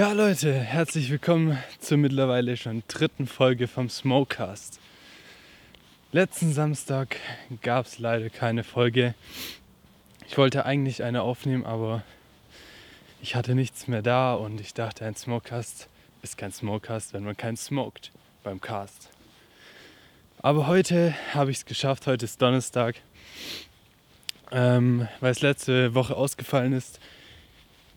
Ja, Leute, herzlich willkommen zur mittlerweile schon dritten Folge vom Smokecast. Letzten Samstag gab es leider keine Folge. Ich wollte eigentlich eine aufnehmen, aber ich hatte nichts mehr da und ich dachte, ein Smokecast ist kein Smokecast, wenn man keinen smoked beim Cast. Aber heute habe ich es geschafft, heute ist Donnerstag. Ähm, weil es letzte Woche ausgefallen ist,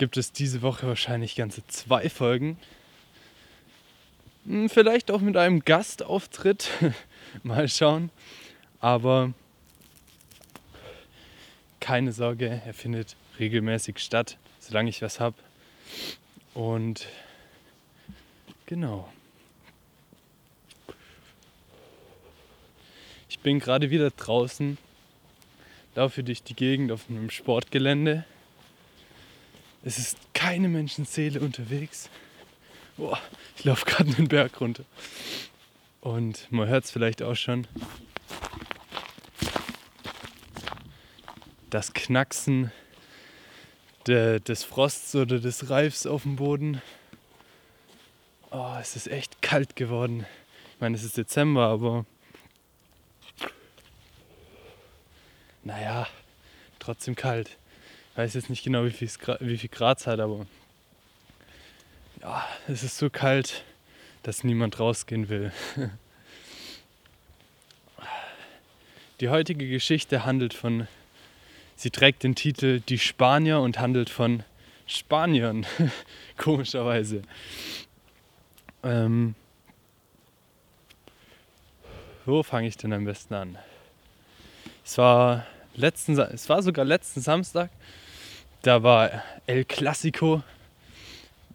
gibt es diese Woche wahrscheinlich ganze zwei Folgen. Hm, vielleicht auch mit einem Gastauftritt. Mal schauen. Aber keine Sorge, er findet regelmäßig statt, solange ich was habe. Und genau. Ich bin gerade wieder draußen, laufe durch die Gegend auf einem Sportgelände es ist keine Menschenseele unterwegs. Boah, ich laufe gerade einen Berg runter. Und man hört es vielleicht auch schon. Das Knacksen de, des Frosts oder des Reifs auf dem Boden. Oh, es ist echt kalt geworden. Ich meine, es ist Dezember, aber naja, trotzdem kalt weiß jetzt nicht genau, wie viel, wie viel Grad es hat, aber ja, es ist so kalt, dass niemand rausgehen will. Die heutige Geschichte handelt von, sie trägt den Titel Die Spanier und handelt von Spaniern, komischerweise. Ähm, wo fange ich denn am besten an? Es war, letzten, es war sogar letzten Samstag, da war El Clasico.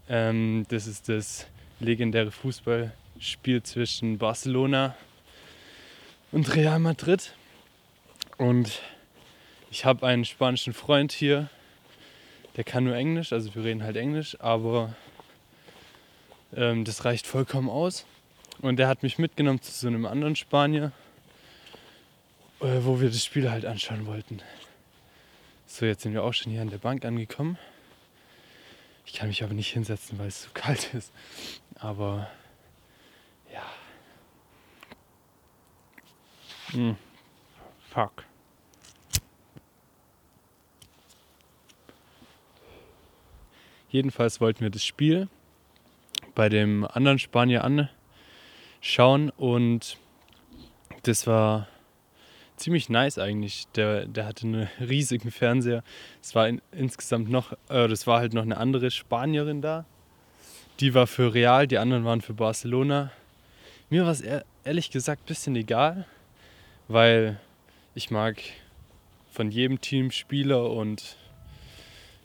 Ähm, das ist das legendäre Fußballspiel zwischen Barcelona und Real Madrid. Und ich habe einen spanischen Freund hier, der kann nur Englisch, also wir reden halt Englisch, aber ähm, das reicht vollkommen aus. Und der hat mich mitgenommen zu so einem anderen Spanier, äh, wo wir das Spiel halt anschauen wollten. So, jetzt sind wir auch schon hier an der Bank angekommen. Ich kann mich aber nicht hinsetzen, weil es zu kalt ist. Aber ja. Hm. Fuck. Jedenfalls wollten wir das Spiel bei dem anderen Spanier anschauen und das war ziemlich nice eigentlich. Der, der hatte einen riesigen Fernseher. Es war in, insgesamt noch, äh, das war halt noch eine andere Spanierin da. Die war für Real, die anderen waren für Barcelona. Mir war es ehrlich gesagt ein bisschen egal, weil ich mag von jedem Team Spieler und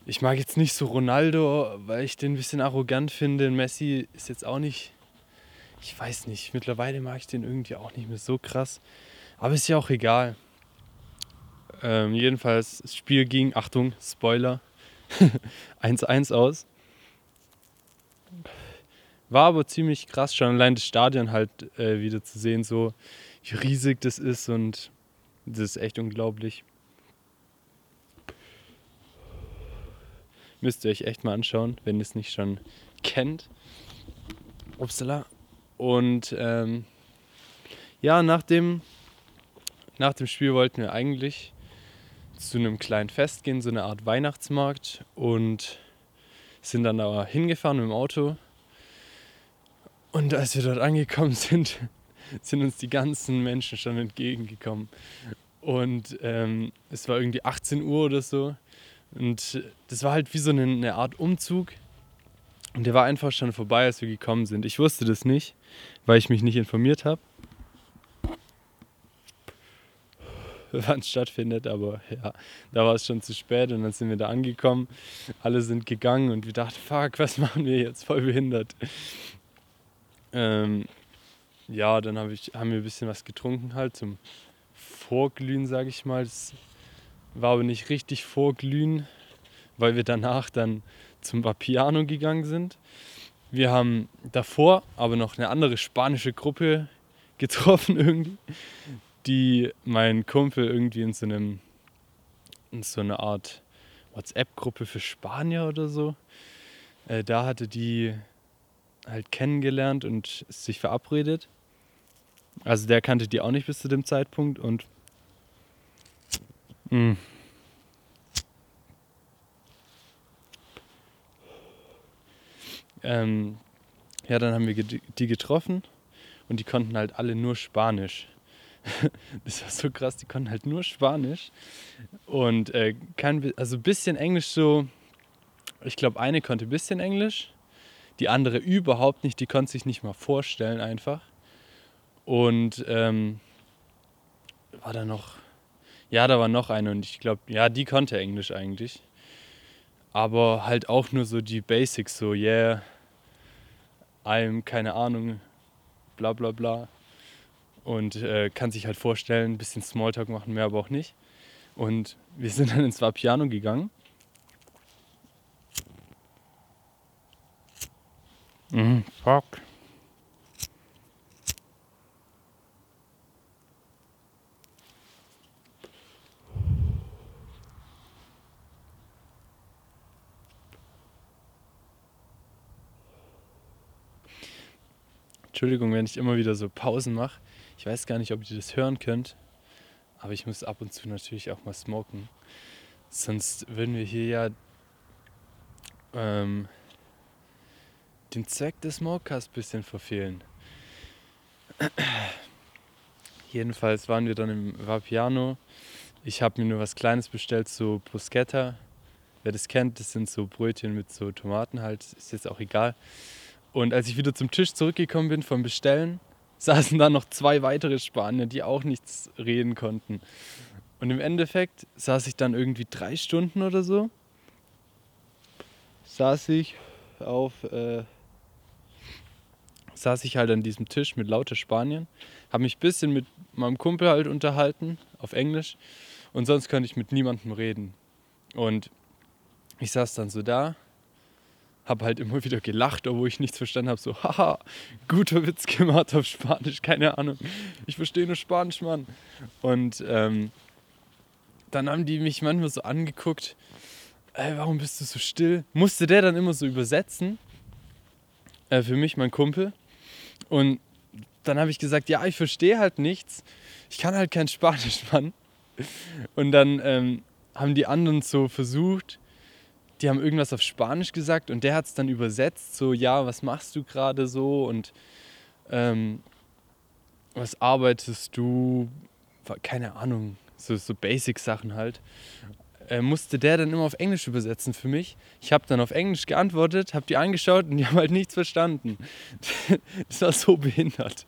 ich mag jetzt nicht so Ronaldo, weil ich den ein bisschen arrogant finde. Messi ist jetzt auch nicht, ich weiß nicht, mittlerweile mag ich den irgendwie auch nicht mehr so krass. Aber ist ja auch egal. Ähm, jedenfalls, das Spiel ging, Achtung, Spoiler, 1-1 aus. War aber ziemlich krass, schon allein das Stadion halt äh, wieder zu sehen, so wie riesig das ist und das ist echt unglaublich. Müsst ihr euch echt mal anschauen, wenn ihr es nicht schon kennt. Upsala. Und ähm, ja, nach dem nach dem Spiel wollten wir eigentlich zu einem kleinen Fest gehen, so eine Art Weihnachtsmarkt und sind dann da hingefahren mit dem Auto. Und als wir dort angekommen sind, sind uns die ganzen Menschen schon entgegengekommen. Und ähm, es war irgendwie 18 Uhr oder so. Und das war halt wie so eine, eine Art Umzug. Und der war einfach schon vorbei, als wir gekommen sind. Ich wusste das nicht, weil ich mich nicht informiert habe. Wann es stattfindet, aber ja, da war es schon zu spät und dann sind wir da angekommen. Alle sind gegangen und wir dachten, fuck, was machen wir jetzt? Voll behindert. Ähm, ja, dann hab ich, haben wir ein bisschen was getrunken halt zum Vorglühen, sage ich mal. Das war aber nicht richtig Vorglühen, weil wir danach dann zum Vapiano gegangen sind. Wir haben davor aber noch eine andere spanische Gruppe getroffen irgendwie die mein Kumpel irgendwie in so einem in so einer Art WhatsApp-Gruppe für Spanier oder so Äh, da hatte die halt kennengelernt und sich verabredet. Also der kannte die auch nicht bis zu dem Zeitpunkt und mh. Mm. Ähm, ja, dann haben wir die getroffen und die konnten halt alle nur Spanisch. das war so krass, die konnten halt nur Spanisch und äh, kein, also ein bisschen Englisch so. Ich glaube, eine konnte ein bisschen Englisch, die andere überhaupt nicht, die konnte sich nicht mal vorstellen einfach. Und ähm, war da noch, ja, da war noch eine und ich glaube, ja, die konnte Englisch eigentlich. Aber halt auch nur so die Basics, so, yeah, I'm, keine Ahnung, bla bla bla. Und äh, kann sich halt vorstellen, ein bisschen Smalltalk machen, mehr aber auch nicht. Und wir sind dann ins Vapiano gegangen. Mhm, fuck. Entschuldigung, wenn ich immer wieder so Pausen mache. Ich weiß gar nicht, ob ihr das hören könnt, aber ich muss ab und zu natürlich auch mal smoken. Sonst würden wir hier ja ähm, den Zweck des Smokecasts ein bisschen verfehlen. Jedenfalls waren wir dann im Vapiano. Ich habe mir nur was Kleines bestellt, so Bruschetta. Wer das kennt, das sind so Brötchen mit so Tomaten halt, ist jetzt auch egal. Und als ich wieder zum Tisch zurückgekommen bin vom Bestellen, saßen da noch zwei weitere Spanier, die auch nichts reden konnten. Und im Endeffekt saß ich dann irgendwie drei Stunden oder so. Saß ich auf. Äh, saß ich halt an diesem Tisch mit lauter Spaniern. Habe mich ein bisschen mit meinem Kumpel halt unterhalten, auf Englisch. Und sonst konnte ich mit niemandem reden. Und ich saß dann so da habe halt immer wieder gelacht, obwohl ich nichts verstanden habe. So, haha, guter Witz gemacht auf Spanisch, keine Ahnung. Ich verstehe nur Spanisch, Mann. Und ähm, dann haben die mich manchmal so angeguckt, ey, warum bist du so still? Musste der dann immer so übersetzen. Äh, für mich, mein Kumpel. Und dann habe ich gesagt, ja, ich verstehe halt nichts. Ich kann halt kein Spanisch, Mann. Und dann ähm, haben die anderen so versucht, die haben irgendwas auf Spanisch gesagt und der hat es dann übersetzt, so, ja, was machst du gerade so und ähm, was arbeitest du, keine Ahnung, so, so Basic-Sachen halt. Äh, musste der dann immer auf Englisch übersetzen für mich. Ich habe dann auf Englisch geantwortet, habe die angeschaut und die haben halt nichts verstanden. das war so behindert.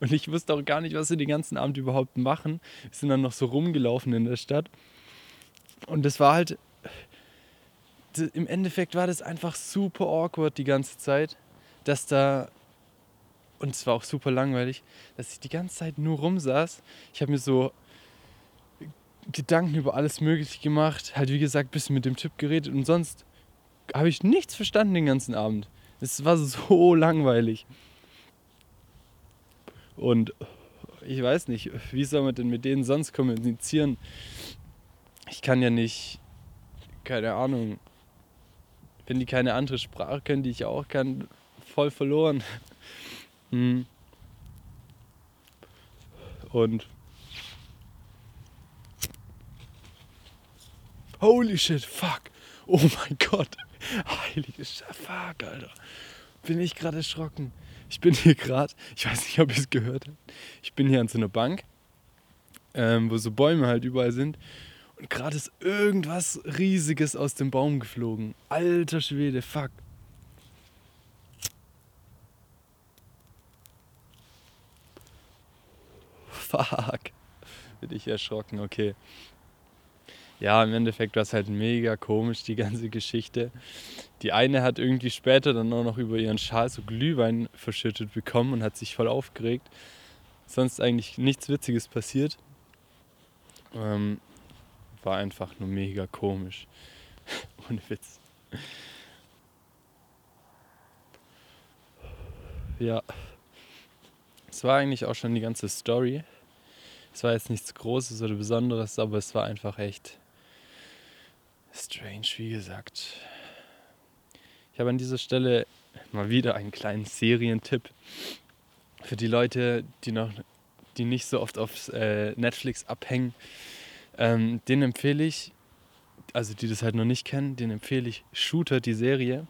Und ich wusste auch gar nicht, was sie den ganzen Abend überhaupt machen. Wir sind dann noch so rumgelaufen in der Stadt. Und das war halt im Endeffekt war das einfach super awkward die ganze Zeit, dass da, und es war auch super langweilig, dass ich die ganze Zeit nur rumsaß. Ich habe mir so Gedanken über alles Mögliche gemacht, halt wie gesagt, ein bisschen mit dem Typ geredet und sonst habe ich nichts verstanden den ganzen Abend. Es war so langweilig. Und ich weiß nicht, wie soll man denn mit denen sonst kommunizieren? Ich kann ja nicht, keine Ahnung, wenn die keine andere Sprache können, die ich auch kann, voll verloren. Hm. Und Holy shit, fuck. Oh mein Gott. Heilige Scheiße, fuck, Alter. Bin ich gerade erschrocken. Ich bin hier gerade, ich weiß nicht, ob ihr es gehört habt. Ich bin hier an so einer Bank, ähm, wo so Bäume halt überall sind. Und gerade ist irgendwas Riesiges aus dem Baum geflogen. Alter Schwede, fuck. Fuck. Bin ich erschrocken, okay. Ja, im Endeffekt war es halt mega komisch, die ganze Geschichte. Die eine hat irgendwie später dann auch noch über ihren Schal so Glühwein verschüttet bekommen und hat sich voll aufgeregt. Sonst eigentlich nichts Witziges passiert. Ähm, war einfach nur mega komisch. Ohne Witz. Ja. Es war eigentlich auch schon die ganze Story. Es war jetzt nichts Großes oder Besonderes, aber es war einfach echt strange, wie gesagt. Ich habe an dieser Stelle mal wieder einen kleinen Serientipp für die Leute, die noch, die nicht so oft auf äh, Netflix abhängen. Ähm, den empfehle ich, also die das halt noch nicht kennen, den empfehle ich Shooter, die Serie.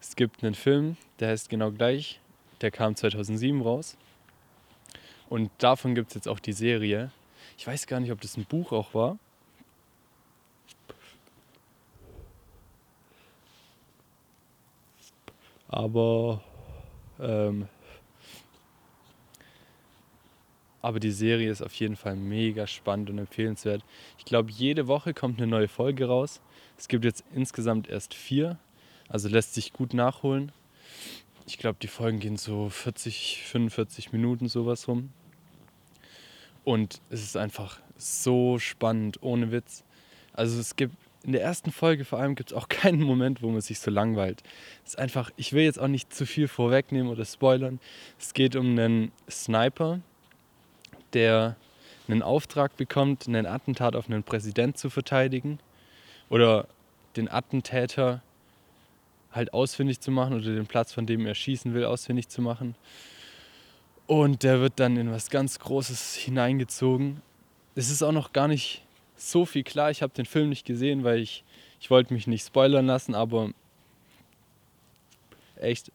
Es gibt einen Film, der heißt genau gleich, der kam 2007 raus. Und davon gibt es jetzt auch die Serie. Ich weiß gar nicht, ob das ein Buch auch war. Aber, ähm, aber die Serie ist auf jeden Fall mega spannend und empfehlenswert. Ich glaube, jede Woche kommt eine neue Folge raus. Es gibt jetzt insgesamt erst vier, also lässt sich gut nachholen. Ich glaube, die Folgen gehen so 40, 45 Minuten sowas rum. Und es ist einfach so spannend, ohne Witz. Also es gibt in der ersten Folge vor allem gibt es auch keinen Moment, wo man sich so langweilt. Es ist einfach, ich will jetzt auch nicht zu viel vorwegnehmen oder spoilern. Es geht um einen Sniper, der einen Auftrag bekommt, einen Attentat auf einen Präsident zu verteidigen oder den Attentäter halt ausfindig zu machen oder den Platz, von dem er schießen will, ausfindig zu machen. Und der wird dann in was ganz Großes hineingezogen. Es ist auch noch gar nicht so viel klar. Ich habe den Film nicht gesehen, weil ich, ich wollte mich nicht spoilern lassen, aber echt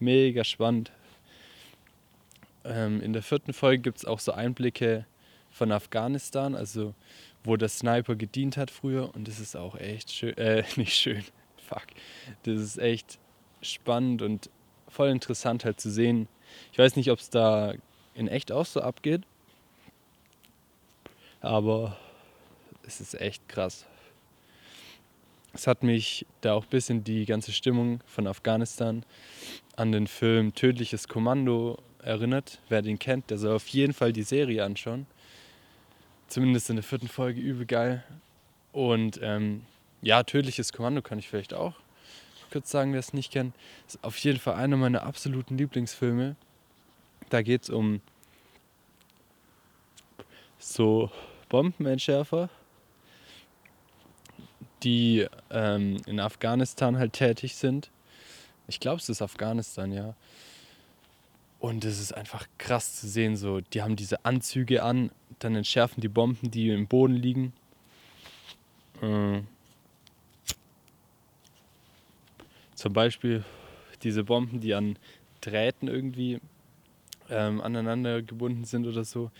mega spannend. Ähm, in der vierten Folge gibt es auch so Einblicke von Afghanistan, also wo der Sniper gedient hat früher. Und das ist auch echt schön, äh, nicht schön, fuck. Das ist echt spannend und voll interessant halt zu sehen. Ich weiß nicht, ob es da in echt auch so abgeht, aber es ist echt krass. Es hat mich da auch ein bisschen die ganze Stimmung von Afghanistan an den Film Tödliches Kommando erinnert. Wer den kennt, der soll auf jeden Fall die Serie anschauen. Zumindest in der vierten Folge übel geil. Und ähm, ja, Tödliches Kommando kann ich vielleicht auch kurz sagen, wer es nicht kennt. Ist auf jeden Fall einer meiner absoluten Lieblingsfilme. Da geht es um so Bombenentschärfer, die ähm, in Afghanistan halt tätig sind. Ich glaube, es ist Afghanistan, ja. Und es ist einfach krass zu sehen, so, die haben diese Anzüge an, dann entschärfen die Bomben, die im Boden liegen. Äh, zum Beispiel diese Bomben, die an Drähten irgendwie ähm, aneinander gebunden sind oder so,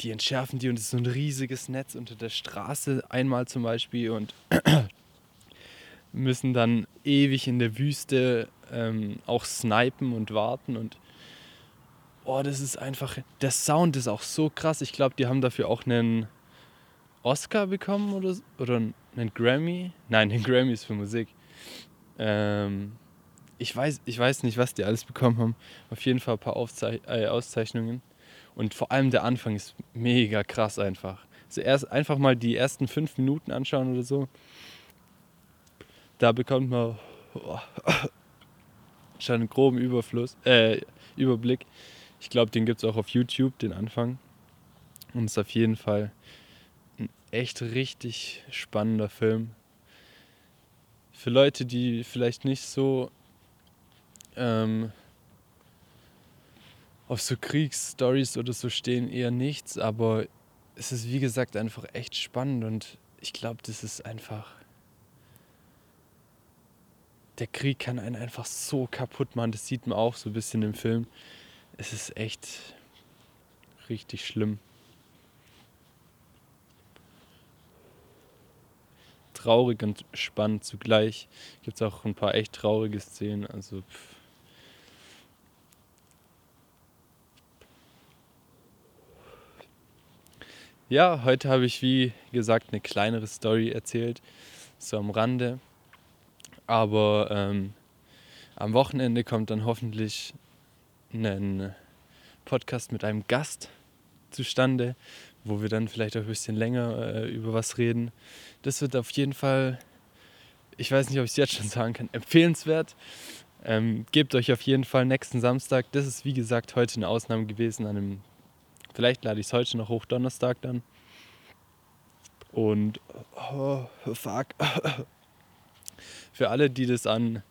die entschärfen die und es ist so ein riesiges Netz unter der Straße einmal zum Beispiel und müssen dann ewig in der Wüste ähm, auch snipen und warten und oh, das ist einfach, der Sound ist auch so krass. Ich glaube, die haben dafür auch einen Oscar bekommen oder, oder einen Grammy. Nein, den Grammy ist für Musik. Ähm, ich, weiß, ich weiß nicht, was die alles bekommen haben. Auf jeden Fall ein paar Aufzei äh, Auszeichnungen. Und vor allem der Anfang ist mega krass einfach. Also erst einfach mal die ersten fünf Minuten anschauen oder so. Da bekommt man oh, schon einen groben Überfluss, äh, Überblick. Ich glaube, den gibt es auch auf YouTube, den Anfang. Und es ist auf jeden Fall ein echt richtig spannender Film. Für Leute, die vielleicht nicht so ähm, auf so Kriegsstories oder so stehen eher nichts, aber es ist wie gesagt einfach echt spannend und ich glaube, das ist einfach. Der Krieg kann einen einfach so kaputt machen, das sieht man auch so ein bisschen im Film. Es ist echt richtig schlimm. Traurig und spannend zugleich. Gibt es auch ein paar echt traurige Szenen. Also pff Ja, heute habe ich wie gesagt eine kleinere Story erzählt, so am Rande. Aber ähm, am Wochenende kommt dann hoffentlich ein Podcast mit einem Gast zustande, wo wir dann vielleicht auch ein bisschen länger äh, über was reden. Das wird auf jeden Fall, ich weiß nicht, ob ich es jetzt schon sagen kann, empfehlenswert. Ähm, gebt euch auf jeden Fall nächsten Samstag. Das ist wie gesagt heute eine Ausnahme gewesen an einem Vielleicht lade ich es heute noch hoch, Donnerstag dann. Und oh, fuck. Für alle, die das an,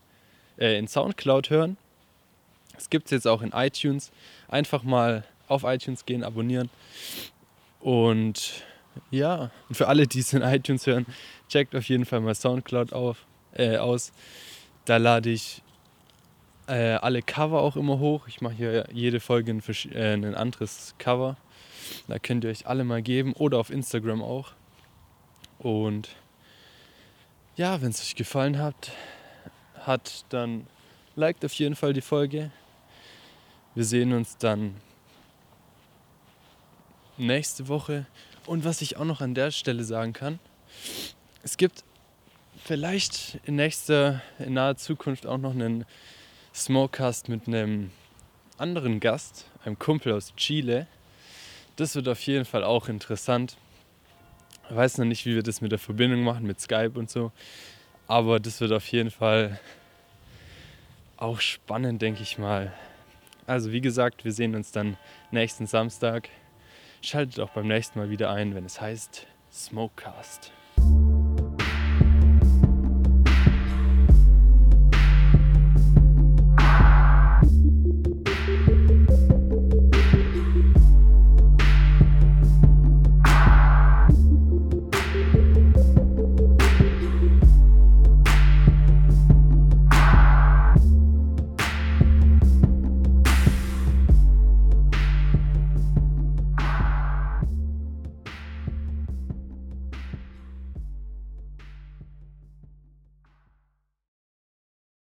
äh, in Soundcloud hören, es gibt es jetzt auch in iTunes. Einfach mal auf iTunes gehen, abonnieren. Und ja, für alle, die es in iTunes hören, checkt auf jeden Fall mal Soundcloud auf, äh, aus. Da lade ich äh, alle Cover auch immer hoch. Ich mache hier jede Folge ein, äh, ein anderes Cover. Da könnt ihr euch alle mal geben oder auf Instagram auch. Und ja, wenn es euch gefallen hat, hat, dann liked auf jeden Fall die Folge. Wir sehen uns dann nächste Woche. Und was ich auch noch an der Stelle sagen kann, es gibt vielleicht in nächster, in naher Zukunft auch noch einen Smokecast mit einem anderen Gast, einem Kumpel aus Chile. Das wird auf jeden Fall auch interessant. Weiß noch nicht, wie wir das mit der Verbindung machen, mit Skype und so. Aber das wird auf jeden Fall auch spannend, denke ich mal. Also wie gesagt, wir sehen uns dann nächsten Samstag. Schaltet auch beim nächsten Mal wieder ein, wenn es heißt Smokecast.